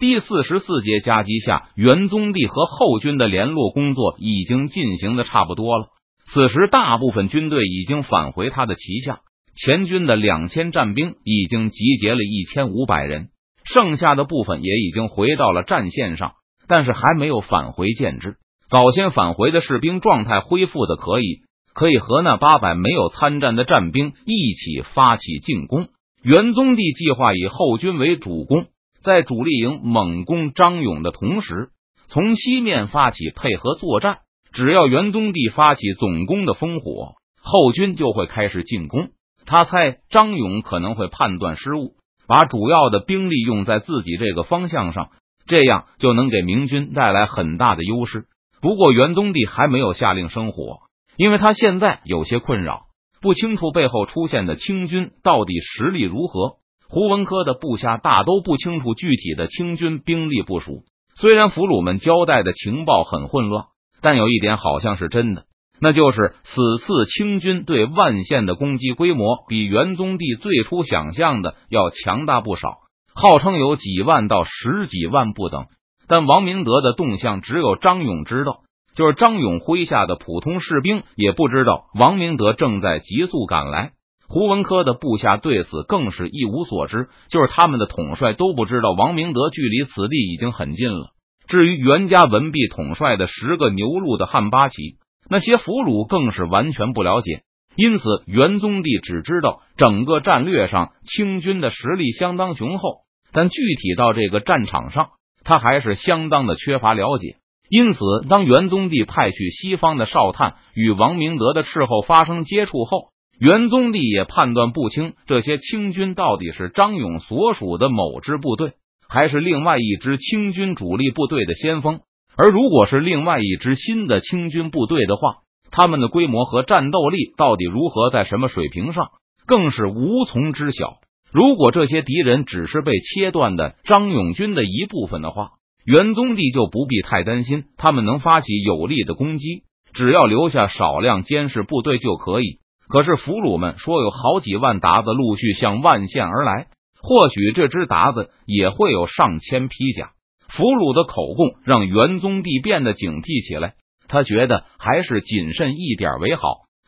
第四十四节夹击下，元宗帝和后军的联络工作已经进行的差不多了。此时，大部分军队已经返回他的旗下，前军的两千战兵已经集结了一千五百人，剩下的部分也已经回到了战线上，但是还没有返回建制。早先返回的士兵状态恢复的可以，可以和那八百没有参战的战兵一起发起进攻。元宗帝计划以后军为主攻。在主力营猛攻张勇的同时，从西面发起配合作战。只要元宗帝发起总攻的烽火，后军就会开始进攻。他猜张勇可能会判断失误，把主要的兵力用在自己这个方向上，这样就能给明军带来很大的优势。不过元宗帝还没有下令生火，因为他现在有些困扰，不清楚背后出现的清军到底实力如何。胡文科的部下大都不清楚具体的清军兵力部署，虽然俘虏们交代的情报很混乱，但有一点好像是真的，那就是此次清军对万县的攻击规模比元宗帝最初想象的要强大不少，号称有几万到十几万不等。但王明德的动向只有张勇知道，就是张勇麾下的普通士兵也不知道王明德正在急速赶来。胡文科的部下对此更是一无所知，就是他们的统帅都不知道王明德距离此地已经很近了。至于袁家文弼统帅的十个牛录的汉八旗，那些俘虏更是完全不了解。因此，元宗帝只知道整个战略上清军的实力相当雄厚，但具体到这个战场上，他还是相当的缺乏了解。因此，当元宗帝派去西方的哨探与王明德的斥候发生接触后，元宗帝也判断不清这些清军到底是张勇所属的某支部队，还是另外一支清军主力部队的先锋。而如果是另外一支新的清军部队的话，他们的规模和战斗力到底如何，在什么水平上，更是无从知晓。如果这些敌人只是被切断的张勇军的一部分的话，元宗帝就不必太担心他们能发起有力的攻击，只要留下少量监视部队就可以。可是俘虏们说有好几万鞑子陆续向万县而来，或许这支鞑子也会有上千披甲。俘虏的口供让元宗帝变得警惕起来，他觉得还是谨慎一点为好，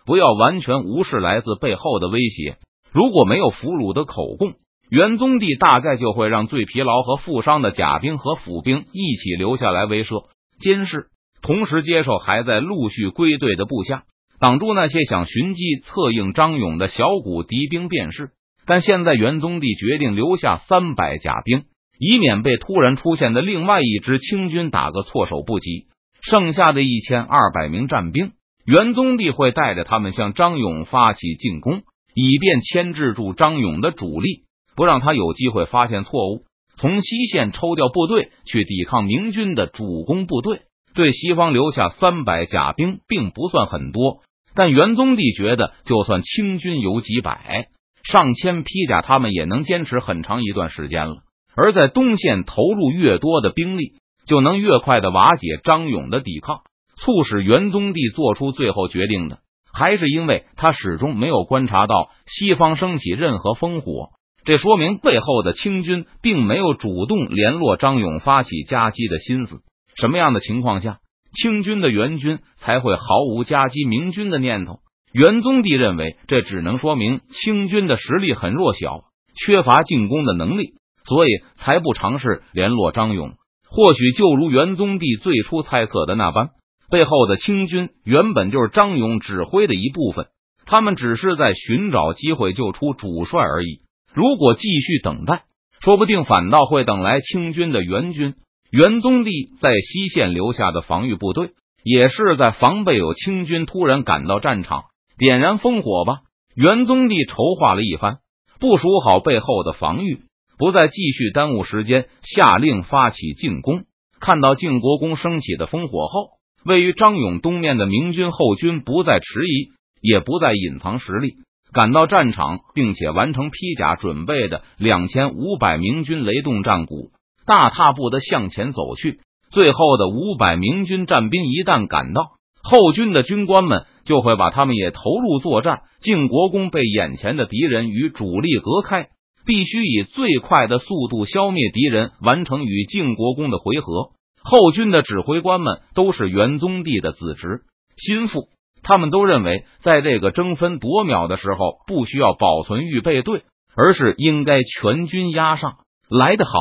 不要完全无视来自背后的威胁。如果没有俘虏的口供，元宗帝大概就会让最疲劳和负伤的甲兵和府兵一起留下来威慑监视，同时接受还在陆续归队的部下。挡住那些想寻机策应张勇的小股敌兵便是，但现在元宗帝决定留下三百甲兵，以免被突然出现的另外一支清军打个措手不及。剩下的一千二百名战兵，元宗帝会带着他们向张勇发起进攻，以便牵制住张勇的主力，不让他有机会发现错误，从西线抽调部队去抵抗明军的主攻部队。对西方留下三百甲兵，并不算很多。但元宗帝觉得，就算清军有几百、上千披甲，他们也能坚持很长一段时间了。而在东线投入越多的兵力，就能越快的瓦解张勇的抵抗。促使元宗帝做出最后决定的，还是因为他始终没有观察到西方升起任何烽火。这说明背后的清军并没有主动联络张勇发起夹击的心思。什么样的情况下？清军的援军才会毫无夹击明军的念头。元宗帝认为，这只能说明清军的实力很弱小，缺乏进攻的能力，所以才不尝试联络张勇。或许就如元宗帝最初猜测的那般，背后的清军原本就是张勇指挥的一部分，他们只是在寻找机会救出主帅而已。如果继续等待，说不定反倒会等来清军的援军。元宗帝在西线留下的防御部队，也是在防备有清军突然赶到战场点燃烽火吧。元宗帝筹划了一番，部署好背后的防御，不再继续耽误时间，下令发起进攻。看到靖国公升起的烽火后，位于张勇东面的明军后军不再迟疑，也不再隐藏实力，赶到战场，并且完成披甲准备的两千五百明军雷动战鼓。大踏步的向前走去，最后的五百明军战兵一旦赶到，后军的军官们就会把他们也投入作战。靖国公被眼前的敌人与主力隔开，必须以最快的速度消灭敌人，完成与晋国公的回合。后军的指挥官们都是元宗帝的子侄心腹，他们都认为，在这个争分夺秒的时候，不需要保存预备队，而是应该全军压上来的好。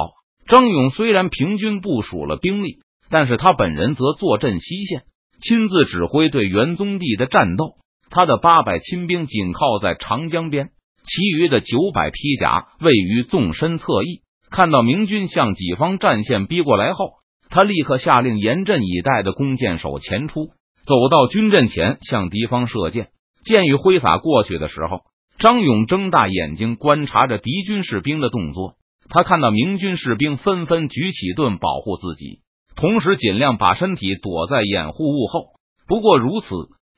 张勇虽然平均部署了兵力，但是他本人则坐镇西线，亲自指挥对元宗帝的战斗。他的八百亲兵紧靠在长江边。其余的九百披甲位于纵深侧翼。看到明军向己方战线逼过来后，他立刻下令严阵以待的弓箭手前出，走到军阵前向敌方射箭。箭雨挥洒过去的时候，张勇睁大眼睛观察着敌军士兵的动作。他看到明军士兵纷纷举起盾保护自己，同时尽量把身体躲在掩护物后。不过如此，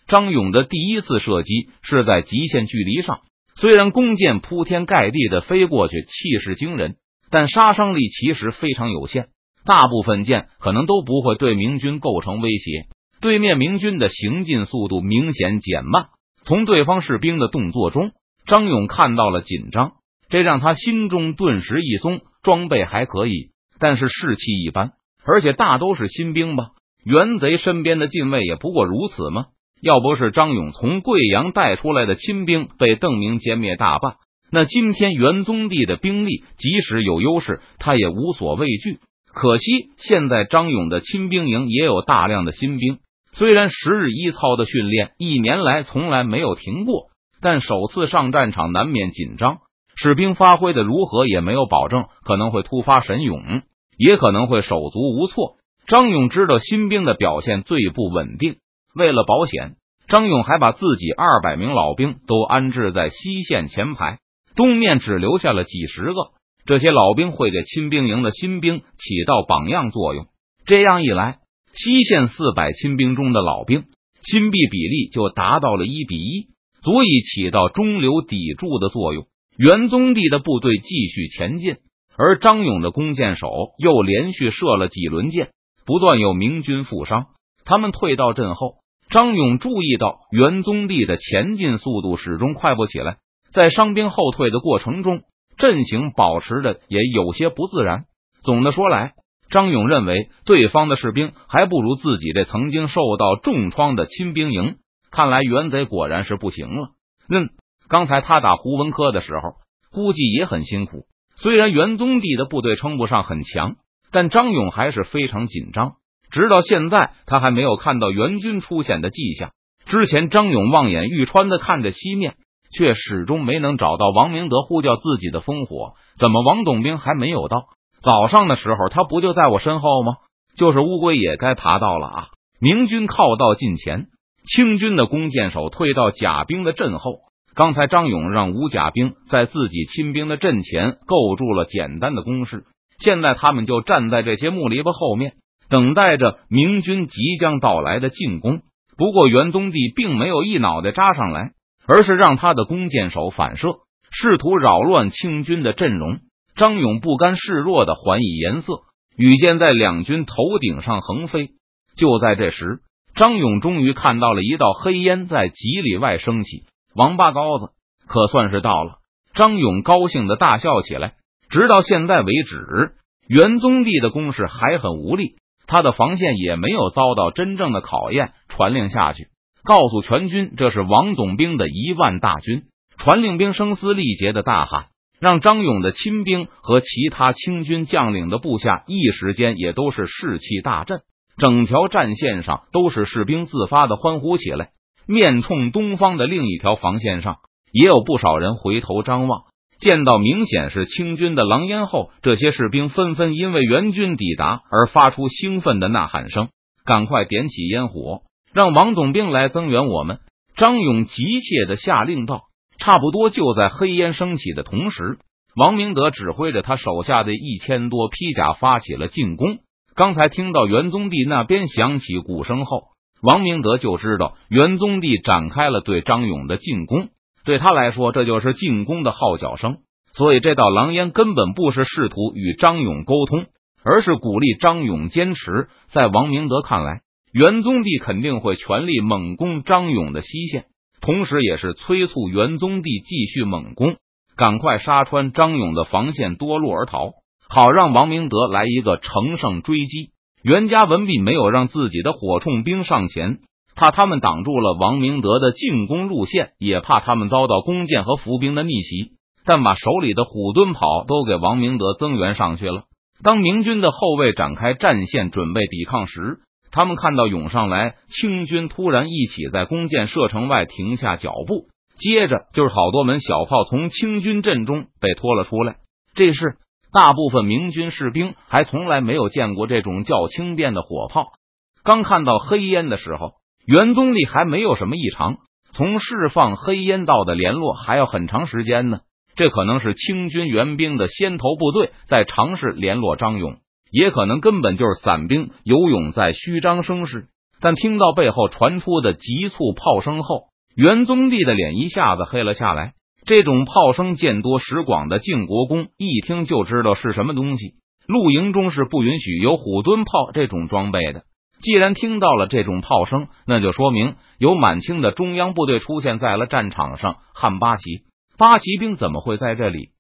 张勇的第一次射击是在极限距离上。虽然弓箭铺天盖地的飞过去，气势惊人，但杀伤力其实非常有限。大部分箭可能都不会对明军构成威胁。对面明军的行进速度明显减慢。从对方士兵的动作中，张勇看到了紧张，这让他心中顿时一松。装备还可以，但是士气一般，而且大都是新兵吧？袁贼身边的禁卫也不过如此吗？要不是张勇从贵阳带出来的亲兵被邓明歼灭大半，那今天元宗帝的兵力即使有优势，他也无所畏惧。可惜现在张勇的亲兵营也有大量的新兵，虽然十日一操的训练一年来从来没有停过，但首次上战场难免紧张，士兵发挥的如何也没有保证，可能会突发神勇，也可能会手足无措。张勇知道新兵的表现最不稳定。为了保险，张勇还把自己二百名老兵都安置在西线前排，东面只留下了几十个。这些老兵会给亲兵营的新兵起到榜样作用。这样一来，西线四百亲兵中的老兵新币比例就达到了一比一，足以起到中流砥柱的作用。元宗帝的部队继续前进，而张勇的弓箭手又连续射了几轮箭，不断有明军负伤。他们退到阵后，张勇注意到元宗帝的前进速度始终快不起来，在伤兵后退的过程中，阵型保持的也有些不自然。总的说来，张勇认为对方的士兵还不如自己这曾经受到重创的亲兵营。看来元贼果然是不行了。嗯，刚才他打胡文科的时候，估计也很辛苦。虽然元宗帝的部队称不上很强，但张勇还是非常紧张。直到现在，他还没有看到援军出现的迹象。之前，张勇望眼欲穿的看着西面，却始终没能找到王明德呼叫自己的烽火。怎么王总兵还没有到？早上的时候，他不就在我身后吗？就是乌龟也该爬到了啊！明军靠到近前，清军的弓箭手退到甲兵的阵后。刚才张勇让吴甲兵在自己亲兵的阵前构筑了简单的工事，现在他们就站在这些木篱笆后面。等待着明军即将到来的进攻。不过元宗帝并没有一脑袋扎上来，而是让他的弓箭手反射，试图扰乱清军的阵容。张勇不甘示弱的还以颜色，羽箭在两军头顶上横飞。就在这时，张勇终于看到了一道黑烟在几里外升起。王八羔子，可算是到了！张勇高兴的大笑起来。直到现在为止，元宗帝的攻势还很无力。他的防线也没有遭到真正的考验。传令下去，告诉全军，这是王总兵的一万大军。传令兵声嘶力竭的大喊，让张勇的亲兵和其他清军将领的部下一时间也都是士气大振。整条战线上都是士兵自发的欢呼起来。面冲东方的另一条防线上，也有不少人回头张望。见到明显是清军的狼烟后，这些士兵纷纷因为援军抵达而发出兴奋的呐喊声：“赶快点起烟火，让王总兵来增援我们！”张勇急切的下令道。差不多就在黑烟升起的同时，王明德指挥着他手下的一千多披甲发起了进攻。刚才听到元宗帝那边响起鼓声后，王明德就知道元宗帝展开了对张勇的进攻。对他来说，这就是进攻的号角声。所以，这道狼烟根本不是试图与张勇沟通，而是鼓励张勇坚持。在王明德看来，元宗帝肯定会全力猛攻张勇的西线，同时也是催促元宗帝继续猛攻。赶快杀穿张勇的防线，夺路而逃，好让王明德来一个乘胜追击。袁家文弼没有让自己的火铳兵上前，怕他们挡住了王明德的进攻路线，也怕他们遭到弓箭和伏兵的逆袭。但把手里的虎蹲炮都给王明德增援上去了。当明军的后卫展开战线准备抵抗时，他们看到涌上来清军突然一起在弓箭射程外停下脚步，接着就是好多门小炮从清军阵中被拖了出来。这是。大部分明军士兵还从来没有见过这种较轻便的火炮。刚看到黑烟的时候，袁宗立还没有什么异常。从释放黑烟到的联络还要很长时间呢。这可能是清军援兵的先头部队在尝试联络张勇，也可能根本就是散兵游勇在虚张声势。但听到背后传出的急促炮声后，袁宗立的脸一下子黑了下来。这种炮声见多识广的晋国公一听就知道是什么东西。露营中是不允许有虎蹲炮这种装备的。既然听到了这种炮声，那就说明有满清的中央部队出现在了战场上。汉八旗八旗兵怎么会在这里？